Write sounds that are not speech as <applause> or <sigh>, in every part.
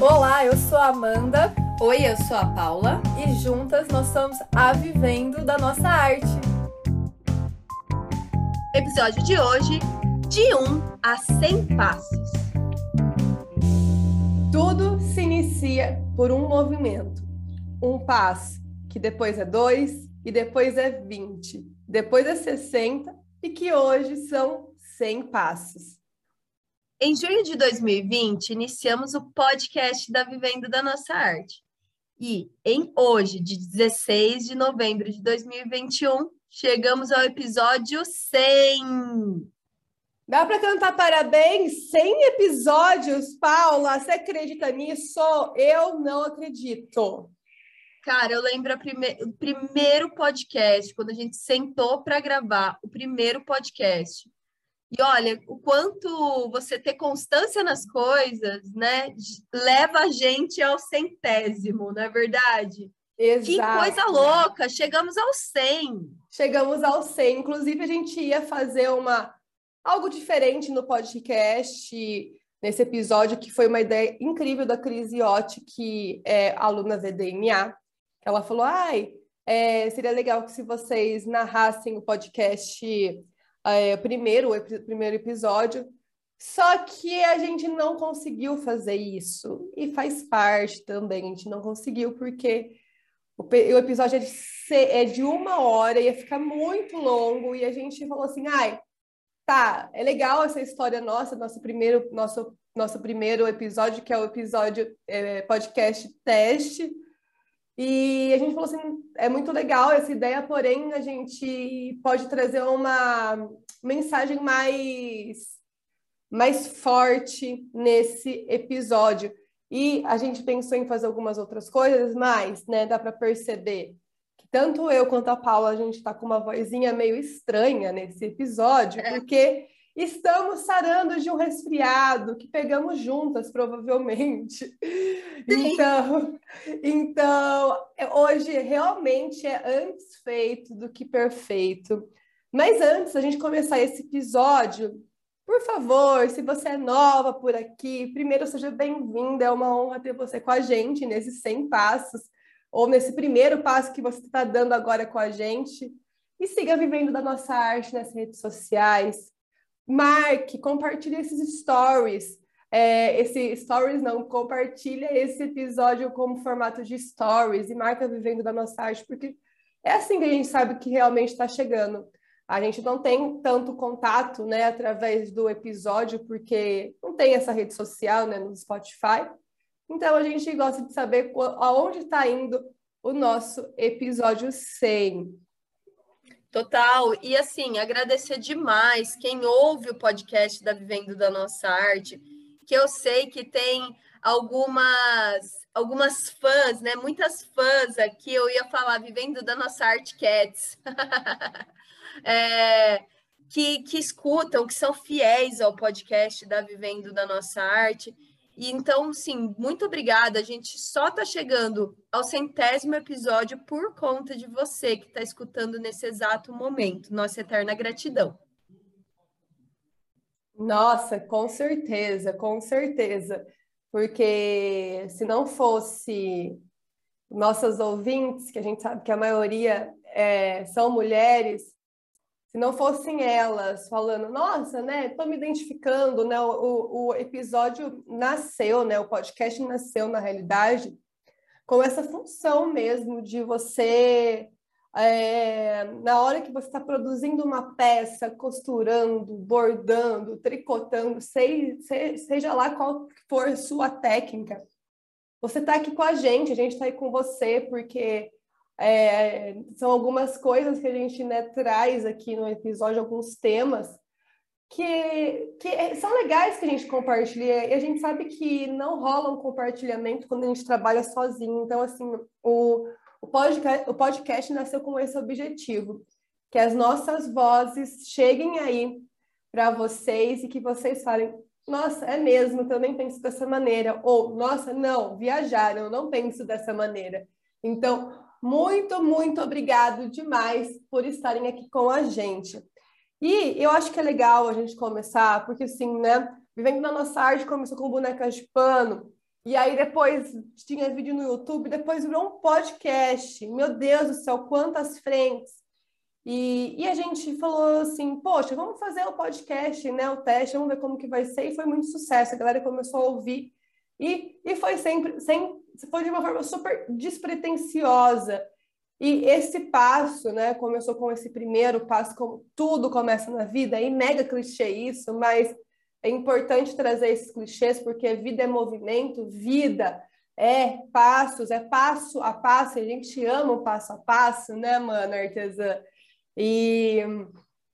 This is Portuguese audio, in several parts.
Olá, eu sou a Amanda. Oi, eu sou a Paula. E juntas nós somos a Vivendo da Nossa Arte. Episódio de hoje: de 1 a 100 passos. Tudo se inicia por um movimento. Um passo, que depois é dois, e depois é 20, depois é 60, e que hoje são 100 passos. Em junho de 2020, iniciamos o podcast da Vivendo da Nossa Arte. E em hoje, de 16 de novembro de 2021, chegamos ao episódio 100. Dá para cantar parabéns? 100 episódios, Paula? Você acredita nisso? Eu não acredito. Cara, eu lembro prime... o primeiro podcast, quando a gente sentou para gravar o primeiro podcast. E olha, o quanto você ter constância nas coisas, né, leva a gente ao centésimo, não é verdade? Exato. Que coisa louca! Chegamos ao 100. Chegamos ao 100. Inclusive, a gente ia fazer uma algo diferente no podcast nesse episódio, que foi uma ideia incrível da Cris Iotti, que é aluna VDNA. Ela falou: ai, é, seria legal que se vocês narrassem o podcast é, primeiro, o primeiro episódio. Só que a gente não conseguiu fazer isso. E faz parte também, a gente não conseguiu, porque o, o episódio é de, é de uma hora, ia ficar muito longo, e a gente falou assim, ai, tá, é legal essa história nossa, nosso primeiro, nosso, nosso primeiro episódio, que é o episódio é, podcast teste, e a gente falou assim, é muito legal essa ideia, porém a gente pode trazer uma mensagem mais mais forte nesse episódio. E a gente pensou em fazer algumas outras coisas, mas, né, dá para perceber que tanto eu quanto a Paula a gente está com uma vozinha meio estranha nesse episódio, é. porque Estamos sarando de um resfriado que pegamos juntas, provavelmente. Sim. Então, então, hoje realmente é antes feito do que perfeito. Mas antes da gente começar esse episódio, por favor, se você é nova por aqui, primeiro seja bem-vinda, é uma honra ter você com a gente nesses 100 passos, ou nesse primeiro passo que você está dando agora com a gente. E siga vivendo da nossa arte nas redes sociais, marque, compartilhe esses stories. É, esse stories não, compartilha esse episódio como formato de stories e marca vivendo da nossa arte, porque é assim que a gente sabe que realmente está chegando. A gente não tem tanto contato, né, através do episódio, porque não tem essa rede social, né, no Spotify. Então a gente gosta de saber aonde está indo o nosso episódio 100. Total. E assim, agradecer demais quem ouve o podcast da Vivendo da Nossa Arte, que eu sei que tem algumas algumas fãs, né? Muitas fãs aqui, eu ia falar Vivendo da Nossa Arte Cats. <laughs> é, que, que escutam, que são fiéis ao podcast da Vivendo da Nossa Arte. E então, sim, muito obrigada. A gente só está chegando ao centésimo episódio por conta de você que está escutando nesse exato momento. Nossa eterna gratidão. Nossa, com certeza, com certeza. Porque se não fosse nossas ouvintes, que a gente sabe que a maioria é, são mulheres, se não fossem elas falando, nossa, né, estou me identificando, né, o, o episódio nasceu, né, o podcast nasceu na realidade com essa função mesmo de você, é, na hora que você está produzindo uma peça, costurando, bordando, tricotando, seja, seja lá qual for sua técnica, você está aqui com a gente, a gente está aí com você, porque é, são algumas coisas que a gente né, traz aqui no episódio, alguns temas que, que são legais que a gente compartilha. E a gente sabe que não rola um compartilhamento quando a gente trabalha sozinho. Então, assim, o, o, podcast, o podcast nasceu com esse objetivo, que as nossas vozes cheguem aí para vocês e que vocês falem, nossa, é mesmo, nem penso dessa maneira. Ou, nossa, não, viajar, eu não penso dessa maneira. Então, muito, muito obrigado demais por estarem aqui com a gente. E eu acho que é legal a gente começar, porque assim, né? Vivendo na nossa arte, começou com bonecas de pano, e aí depois tinha vídeo no YouTube, depois virou um podcast. Meu Deus do céu, quantas frentes! E, e a gente falou assim, poxa, vamos fazer o podcast, né? O teste, vamos ver como que vai ser. E foi muito sucesso. A galera começou a ouvir e, e foi sempre, sem, foi de uma forma super despretensiosa. E esse passo, né? Começou com esse primeiro passo, como tudo começa na vida, e mega clichê isso, mas é importante trazer esses clichês porque vida é movimento, vida é passos, é passo a passo, a gente ama o passo a passo, né, mano, artesã? E,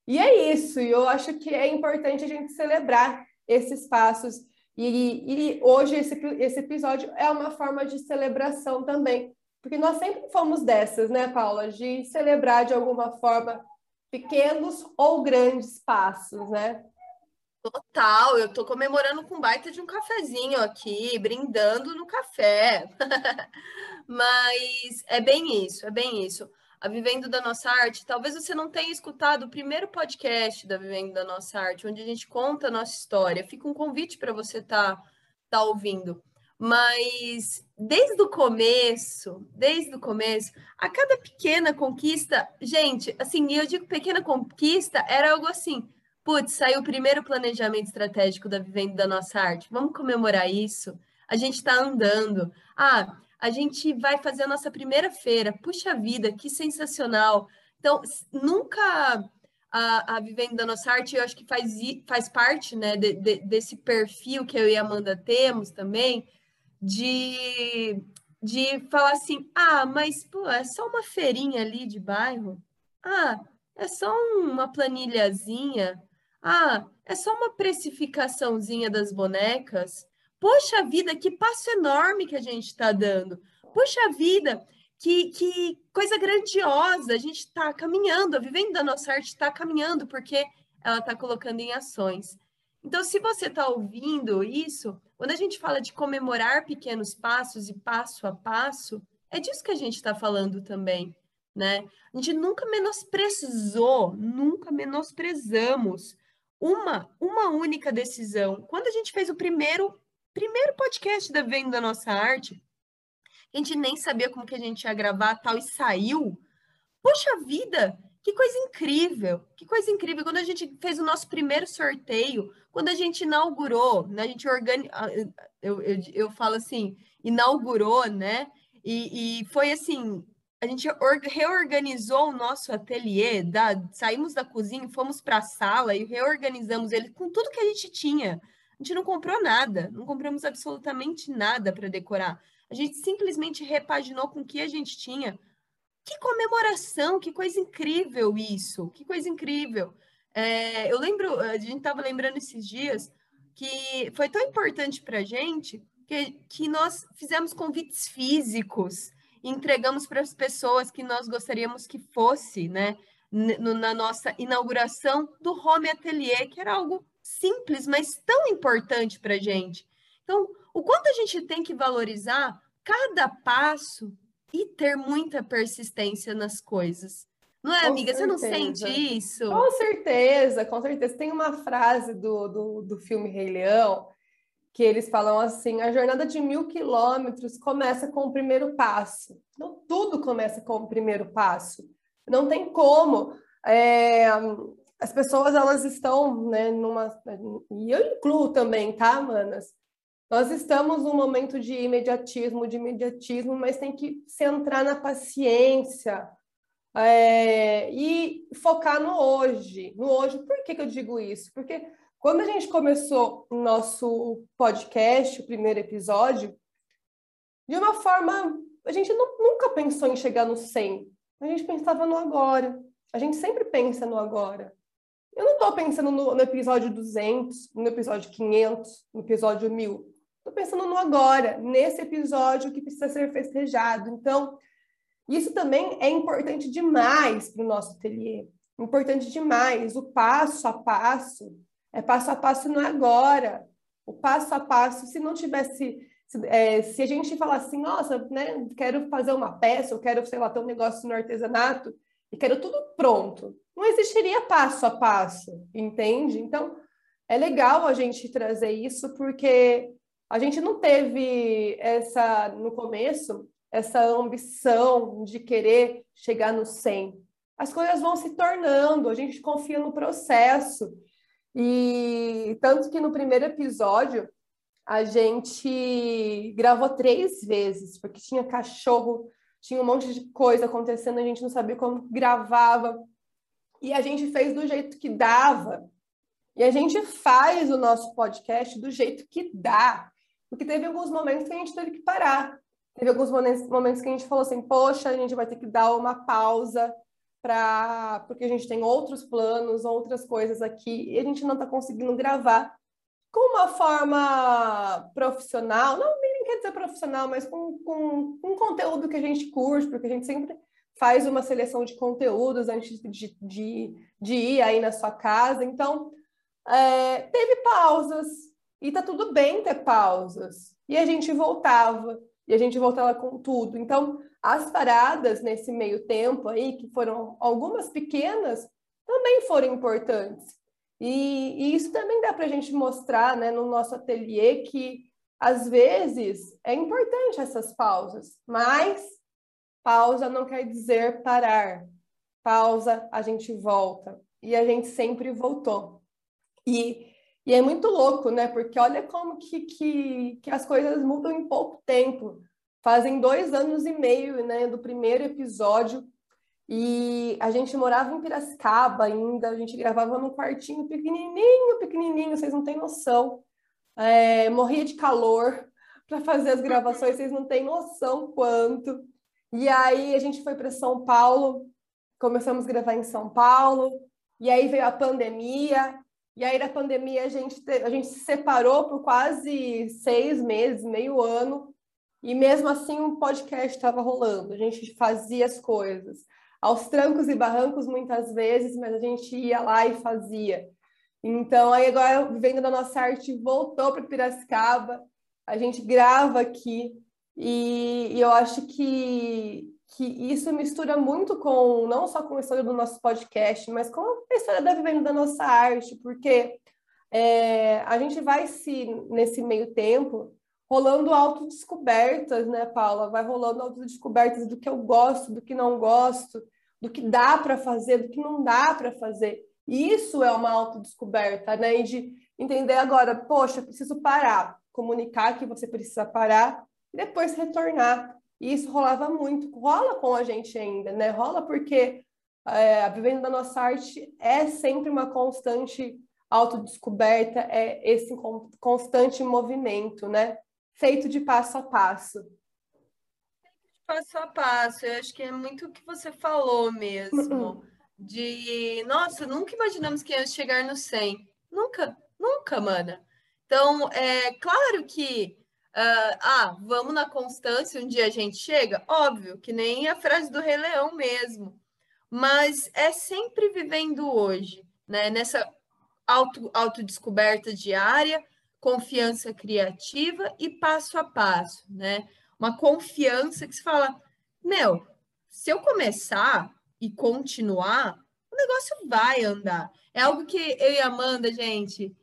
e é isso, e eu acho que é importante a gente celebrar esses passos. E, e hoje esse, esse episódio é uma forma de celebração também, porque nós sempre fomos dessas, né, Paula, de celebrar de alguma forma pequenos ou grandes passos, né? Total, eu tô comemorando com baita de um cafezinho aqui, brindando no café. <laughs> Mas é bem isso, é bem isso. A Vivendo da Nossa Arte, talvez você não tenha escutado o primeiro podcast da Vivendo da Nossa Arte, onde a gente conta a nossa história. Fica um convite para você estar tá, tá ouvindo. Mas desde o começo, desde o começo, a cada pequena conquista, gente, assim, eu digo pequena conquista, era algo assim Putz, saiu o primeiro planejamento estratégico da Vivendo da Nossa Arte. Vamos comemorar isso? A gente está andando. Ah, a gente vai fazer a nossa primeira feira. Puxa vida, que sensacional. Então, nunca a, a Vivendo da Nossa Arte, eu acho que faz, faz parte né, de, de, desse perfil que eu e a Amanda temos também, de, de falar assim, ah, mas pô, é só uma feirinha ali de bairro. Ah, é só uma planilhazinha. Ah, é só uma precificaçãozinha das bonecas. Poxa vida, que passo enorme que a gente está dando. Poxa vida, que, que coisa grandiosa. A gente está caminhando, a vivendo da nossa arte está caminhando, porque ela está colocando em ações. Então, se você está ouvindo isso, quando a gente fala de comemorar pequenos passos e passo a passo, é disso que a gente está falando também, né? A gente nunca menosprezou, nunca menosprezamos uma, uma única decisão. Quando a gente fez o primeiro, primeiro podcast da Venda da Nossa Arte, a gente nem sabia como que a gente ia gravar tal e saiu. Poxa vida, que coisa incrível, que coisa incrível. Quando a gente fez o nosso primeiro sorteio, quando a gente inaugurou, né, a gente organizou, eu, eu, eu falo assim, inaugurou, né? E, e foi assim, a gente reorganizou o nosso ateliê, da, saímos da cozinha, fomos para a sala e reorganizamos ele com tudo que a gente tinha. A gente não comprou nada, não compramos absolutamente nada para decorar. A gente simplesmente repaginou com o que a gente tinha. Que comemoração, que coisa incrível isso, que coisa incrível. É, eu lembro, a gente estava lembrando esses dias que foi tão importante para a gente que, que nós fizemos convites físicos entregamos para as pessoas que nós gostaríamos que fosse, né? Na nossa inauguração do Home Atelier, que era algo simples, mas tão importante para a gente. Então, o quanto a gente tem que valorizar cada passo e ter muita persistência nas coisas. Não é, com amiga? Certeza. Você não sente isso? Com certeza, com certeza. Tem uma frase do, do, do filme Rei Leão que eles falam assim: a jornada de mil quilômetros começa com o primeiro passo. Então, tudo começa com o primeiro passo. Não tem como. É, as pessoas elas estão né, numa. E eu incluo também, tá, manas? Nós estamos num momento de imediatismo, de imediatismo, mas tem que centrar na paciência é, e focar no hoje. No hoje. Por que, que eu digo isso? Porque quando a gente começou o nosso podcast, o primeiro episódio, de uma forma, a gente não, nunca pensou em chegar no 100. A gente pensava no agora. A gente sempre pensa no agora. Eu não estou pensando no, no, episódio 200, no episódio 500, no episódio 1000. Estou pensando no agora, nesse episódio que precisa ser festejado. Então, isso também é importante demais para o nosso ateliê. Importante demais. O passo a passo é passo a passo no agora. o passo a passo, se não tivesse se, é, se a gente falar assim, nossa, né, quero fazer uma peça, eu quero, sei lá, ter um negócio no artesanato e quero tudo pronto, não existiria passo a passo, entende? Então, é legal a gente trazer isso porque a gente não teve essa, no começo, essa ambição de querer chegar no 100. As coisas vão se tornando, a gente confia no processo. E tanto que no primeiro episódio, a gente gravou três vezes, porque tinha cachorro, tinha um monte de coisa acontecendo, a gente não sabia como gravava. E a gente fez do jeito que dava. E a gente faz o nosso podcast do jeito que dá. Porque teve alguns momentos que a gente teve que parar. Teve alguns momentos que a gente falou assim: poxa, a gente vai ter que dar uma pausa para porque a gente tem outros planos, outras coisas aqui, e a gente não está conseguindo gravar com uma forma profissional, não quer dizer profissional, mas com, com, um conteúdo que a gente curte, porque a gente sempre faz uma seleção de conteúdos antes de, de, de ir aí na sua casa. Então, é, teve pausas, e tá tudo bem ter pausas. E a gente voltava, e a gente voltava com tudo. Então, as paradas nesse meio tempo aí, que foram algumas pequenas, também foram importantes. E, e isso também dá para a gente mostrar né, no nosso ateliê que, às vezes, é importante essas pausas, mas pausa não quer dizer parar. Pausa, a gente volta. E a gente sempre voltou. E, e é muito louco, né? Porque olha como que, que, que as coisas mudam em pouco tempo. Fazem dois anos e meio né, do primeiro episódio e a gente morava em Piracicaba ainda, a gente gravava num quartinho pequenininho, pequenininho, vocês não têm noção. É, morria de calor <laughs> para fazer as gravações, vocês não têm noção quanto. E aí a gente foi para São Paulo, começamos a gravar em São Paulo, e aí veio a pandemia, e aí na pandemia a gente, a gente se separou por quase seis meses, meio ano, e mesmo assim o um podcast estava rolando, a gente fazia as coisas aos trancos e barrancos muitas vezes, mas a gente ia lá e fazia. Então, aí agora, vivendo da nossa arte, voltou para Piracicaba, a gente grava aqui, e, e, eu acho que, que isso mistura muito com, não só com a história do nosso podcast, mas com a história da vivendo da nossa arte, porque é, a gente vai se, nesse meio tempo, rolando autodescobertas, né, Paula? Vai rolando autodescobertas do que eu gosto, do que não gosto, do que dá para fazer, do que não dá para fazer. Isso é uma autodescoberta, né? E de entender agora, poxa, preciso parar, comunicar que você precisa parar e depois retornar. E isso rolava muito, rola com a gente ainda, né? Rola porque é, a vivenda da nossa arte é sempre uma constante autodescoberta, é esse constante movimento, né? Feito de passo a passo passo a passo. Eu acho que é muito o que você falou mesmo. <clears throat> De, nossa, nunca imaginamos que ia chegar no 100. Nunca, nunca, mana. Então, é claro que, uh, ah, vamos na constância, um dia a gente chega. Óbvio, que nem a frase do Rei Leão mesmo. Mas é sempre vivendo hoje, né? Nessa auto, autodescoberta diária, confiança criativa e passo a passo, né? uma confiança que se fala: meu, se eu começar e continuar, o negócio vai andar. É algo que eu e Amanda, gente,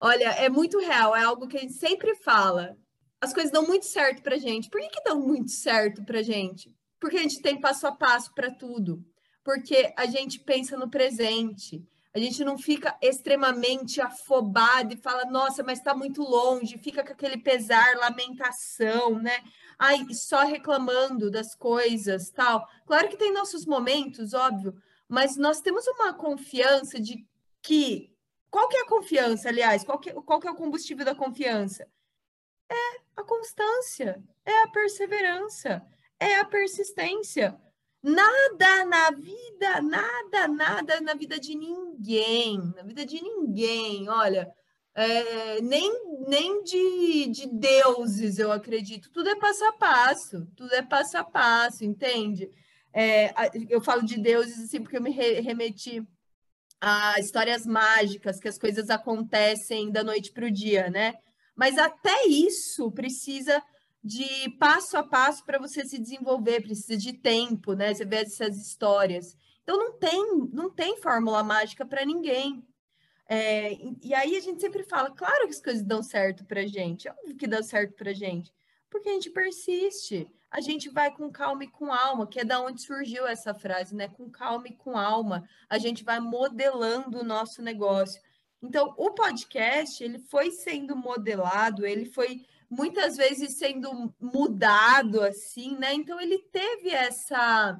olha, é muito real, é algo que a gente sempre fala. As coisas dão muito certo pra gente. Por que, que dão muito certo pra gente? Porque a gente tem passo a passo para tudo. Porque a gente pensa no presente. A gente não fica extremamente afobado e fala, nossa, mas está muito longe, fica com aquele pesar, lamentação, né? Ai, só reclamando das coisas, tal. Claro que tem nossos momentos, óbvio, mas nós temos uma confiança de que. Qual que é a confiança, aliás? Qual que, qual que é o combustível da confiança? É a constância, é a perseverança, é a persistência. Nada na vida, nada, nada na vida de ninguém, na vida de ninguém, olha, é, nem, nem de, de deuses, eu acredito. Tudo é passo a passo, tudo é passo a passo, entende? É, eu falo de deuses assim porque eu me remeti a histórias mágicas, que as coisas acontecem da noite para o dia, né? Mas até isso precisa de passo a passo para você se desenvolver, precisa de tempo, né? Você vê essas histórias. Então não tem, não tem fórmula mágica para ninguém. É, e aí a gente sempre fala, claro que as coisas dão certo para gente, óbvio que dá certo para gente, porque a gente persiste, a gente vai com calma e com alma, que é da onde surgiu essa frase, né? Com calma e com alma, a gente vai modelando o nosso negócio. Então, o podcast, ele foi sendo modelado, ele foi muitas vezes sendo mudado assim, né? Então ele teve essa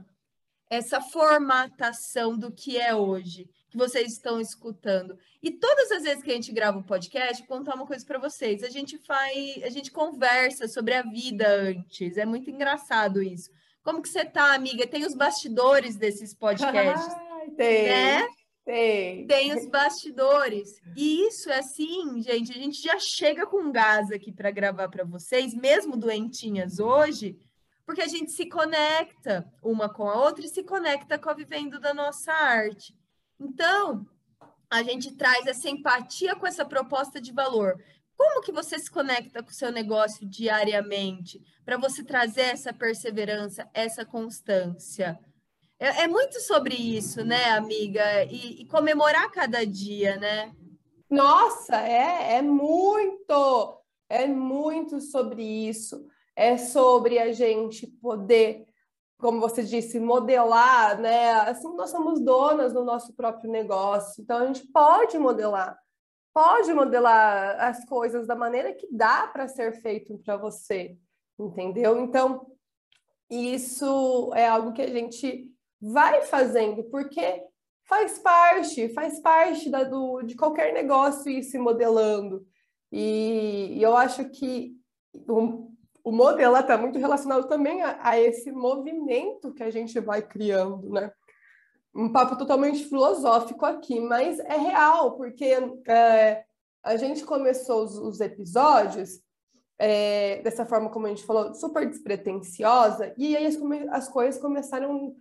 essa formatação do que é hoje, que vocês estão escutando. E todas as vezes que a gente grava um podcast, vou contar uma coisa para vocês. A gente faz, a gente conversa sobre a vida antes. É muito engraçado isso. Como que você tá, amiga? Tem os bastidores desses podcasts. <laughs> tem. Né? Tem. Tem os bastidores. E isso é assim, gente, a gente já chega com gás aqui para gravar para vocês, mesmo doentinhas hoje, porque a gente se conecta uma com a outra e se conecta com a vivendo da nossa arte. Então, a gente traz essa empatia com essa proposta de valor. Como que você se conecta com o seu negócio diariamente para você trazer essa perseverança, essa constância? É, é, muito sobre isso, né, amiga? E, e comemorar cada dia, né? Nossa, é, é muito, é muito sobre isso é sobre a gente poder, como você disse, modelar, né? Assim, nós somos donas do nosso próprio negócio, então a gente pode modelar, pode modelar as coisas da maneira que dá para ser feito para você, entendeu? Então, isso é algo que a gente vai fazendo, porque faz parte, faz parte da, do, de qualquer negócio ir se modelando. E, e eu acho que um, o modelo está muito relacionado também a, a, esse movimento que a gente vai criando, né? Um papo totalmente filosófico aqui, mas é real, porque é, a gente começou os, os episódios é, dessa forma como a gente falou, super despretensiosa, e aí as, as coisas começaram,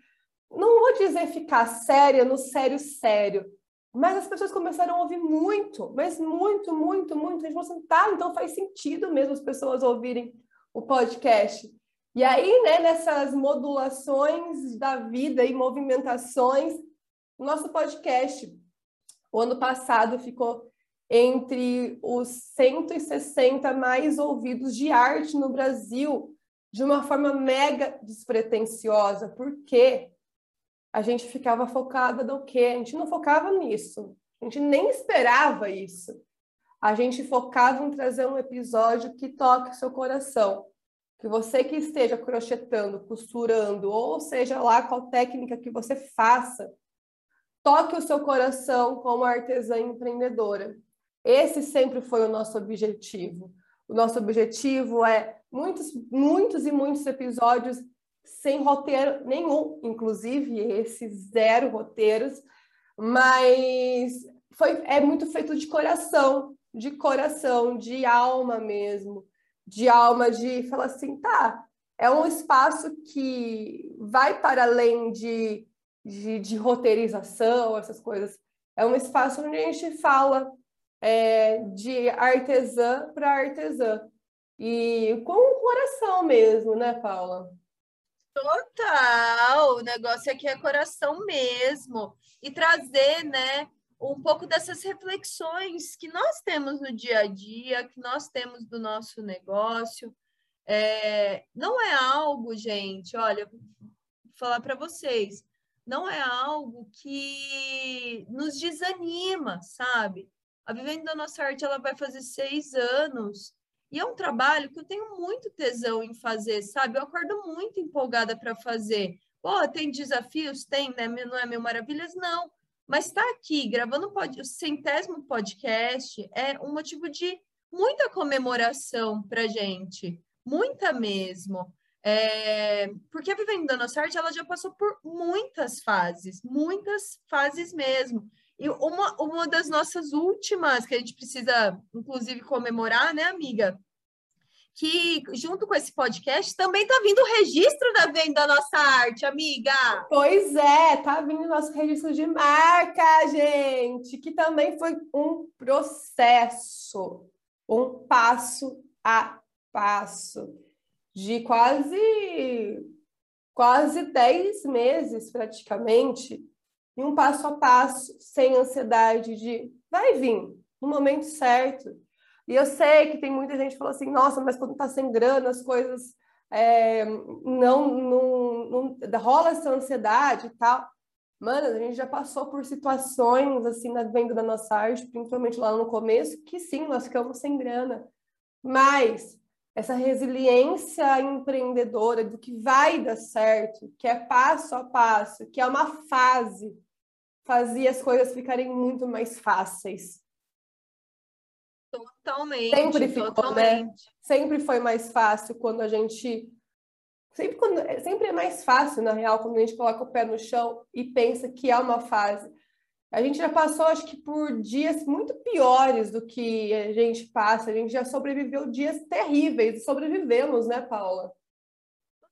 não vou dizer ficar séria, no sério, sério, mas as pessoas começaram a ouvir muito, mas muito, muito, muito. A gente falou assim, tá, então faz sentido mesmo as pessoas ouvirem o podcast. E aí, né, nessas modulações da vida e movimentações, nosso podcast, o ano passado, ficou entre os 160 mais ouvidos de arte no Brasil, de uma forma mega despretensiosa, porque a gente ficava focada no quê? A gente não focava nisso, a gente nem esperava isso a gente focava em trazer um episódio que toque seu coração. Que você que esteja crochetando, costurando, ou seja lá qual técnica que você faça, toque o seu coração como artesã empreendedora. Esse sempre foi o nosso objetivo. O nosso objetivo é muitos, muitos e muitos episódios sem roteiro nenhum, inclusive esses zero roteiros, mas foi é muito feito de coração, de coração, de alma mesmo, de alma de falar assim, tá, é um espaço que vai para além de, de, de roteirização, essas coisas. É um espaço onde a gente fala é, de artesã para artesã. E com o coração mesmo, né, Paula? Total! O negócio aqui é coração mesmo. E trazer, né, um pouco dessas reflexões que nós temos no dia a dia, que nós temos do nosso negócio. É, não é algo, gente, olha, vou falar para vocês, não é algo que nos desanima, sabe? A Vivendo da Nossa Arte ela vai fazer seis anos e é um trabalho que eu tenho muito tesão em fazer, sabe? Eu acordo muito empolgada para fazer. Pô, tem desafios? Tem, né? Não é mil maravilhas? Não mas estar tá aqui gravando o centésimo podcast é um motivo de muita comemoração para gente, muita mesmo. É, porque a Vivendo da Arte, ela já passou por muitas fases, muitas fases mesmo. E uma, uma das nossas últimas, que a gente precisa, inclusive, comemorar, né, amiga? que junto com esse podcast também tá vindo o registro da venda da nossa arte, amiga. Pois é, tá vindo o nosso registro de marca, gente, que também foi um processo, um passo a passo de quase quase 10 meses praticamente, e um passo a passo, sem ansiedade de vai vir no momento certo. E eu sei que tem muita gente que falou assim, nossa, mas quando tá sem grana, as coisas é, não, não, não rola essa ansiedade e tal. Mano, a gente já passou por situações assim na venda da nossa arte, principalmente lá no começo, que sim, nós ficamos sem grana. Mas essa resiliência empreendedora do que vai dar certo, que é passo a passo, que é uma fase, fazia as coisas ficarem muito mais fáceis. Totalmente. Sempre ficou, totalmente. né? Sempre foi mais fácil quando a gente. Sempre, quando... sempre é mais fácil, na real, quando a gente coloca o pé no chão e pensa que é uma fase. A gente já passou, acho que, por dias muito piores do que a gente passa. A gente já sobreviveu dias terríveis. Sobrevivemos, né, Paula?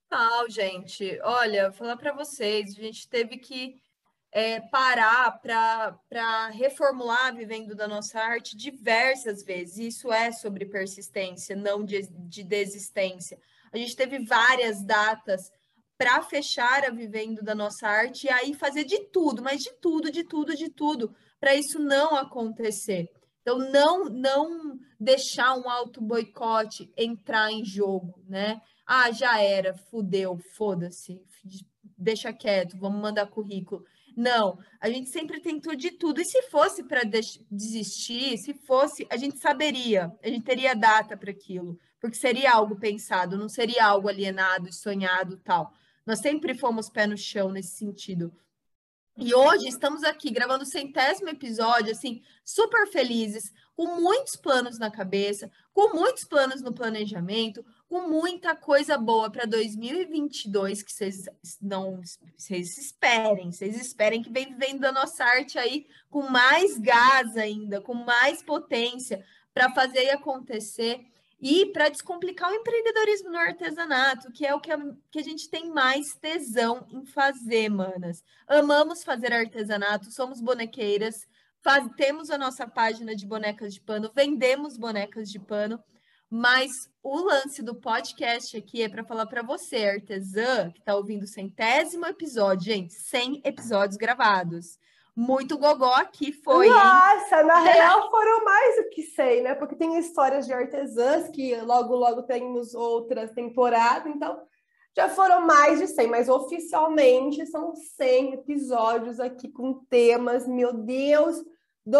Total, gente. Olha, vou falar para vocês, a gente teve que é, parar para reformular vivendo da nossa arte diversas vezes. Isso é sobre persistência, não de, de desistência. A gente teve várias datas para fechar a vivendo da nossa arte e aí fazer de tudo, mas de tudo, de tudo, de tudo, para isso não acontecer. Então, não, não deixar um auto boicote entrar em jogo, né? Ah, já era, fudeu, foda-se, deixa quieto, vamos mandar currículo. Não, a gente sempre tentou de tudo. E se fosse para desistir, se fosse, a gente saberia, a gente teria data para aquilo, porque seria algo pensado, não seria algo alienado, sonhado, tal. Nós sempre fomos pé no chão nesse sentido. E hoje estamos aqui gravando o centésimo episódio, assim, super felizes, com muitos planos na cabeça, com muitos planos no planejamento, com muita coisa boa para 2022 que vocês não vocês esperem, vocês esperem que vem vivendo a nossa arte aí com mais gás ainda, com mais potência para fazer acontecer. E para descomplicar o empreendedorismo no artesanato, que é o que a, que a gente tem mais tesão em fazer, manas. Amamos fazer artesanato, somos bonequeiras, faz, temos a nossa página de bonecas de pano, vendemos bonecas de pano, mas o lance do podcast aqui é para falar para você, artesã, que está ouvindo o centésimo episódio, gente, 100 episódios gravados muito gogó aqui foi. Nossa, hein? na real foram mais do que sei, né? Porque tem histórias de artesãs que logo, logo temos outras temporadas, então já foram mais de 100, mas oficialmente são 100 episódios aqui com temas, meu Deus do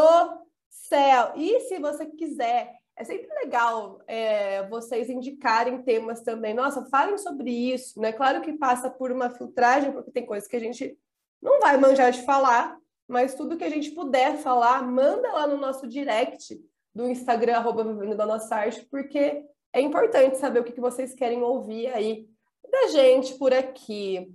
céu! E se você quiser, é sempre legal é, vocês indicarem temas também. Nossa, falem sobre isso, né? Claro que passa por uma filtragem, porque tem coisas que a gente não vai manjar de falar, mas tudo que a gente puder falar, manda lá no nosso direct do Instagram, arroba Vivendo da Nossa Arte, porque é importante saber o que vocês querem ouvir aí da gente por aqui.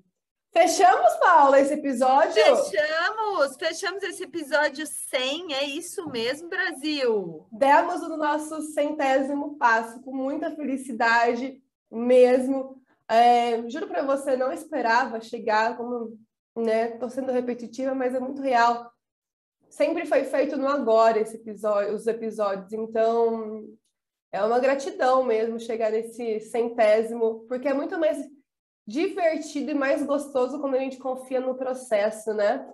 Fechamos, Paula, esse episódio? Fechamos! Fechamos esse episódio 100, é isso mesmo, Brasil! Demos o nosso centésimo passo com muita felicidade mesmo. É, juro para você, não esperava chegar, como né? Tô sendo repetitiva, mas é muito real. Sempre foi feito no agora esse episódio, os episódios, então é uma gratidão mesmo chegar nesse centésimo, porque é muito mais divertido e mais gostoso quando a gente confia no processo, né?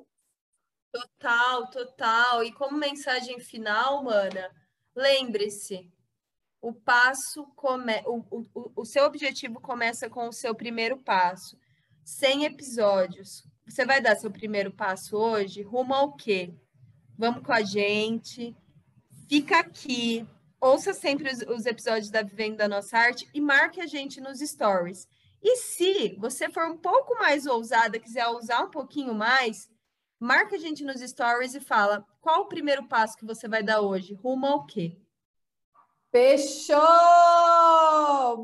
Total, total. E como mensagem final, mana, lembre-se, o passo come... o, o, o seu objetivo começa com o seu primeiro passo. 100 episódios, você vai dar seu primeiro passo hoje rumo ao quê? Vamos com a gente, fica aqui, ouça sempre os, os episódios da Vivendo da Nossa Arte e marque a gente nos stories. E se você for um pouco mais ousada, quiser usar um pouquinho mais, marca a gente nos stories e fala qual o primeiro passo que você vai dar hoje, rumo ao quê? Fechou!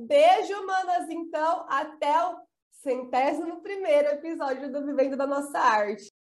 Beijo, manas, então. Até o centésimo primeiro episódio do Vivendo da Nossa Arte.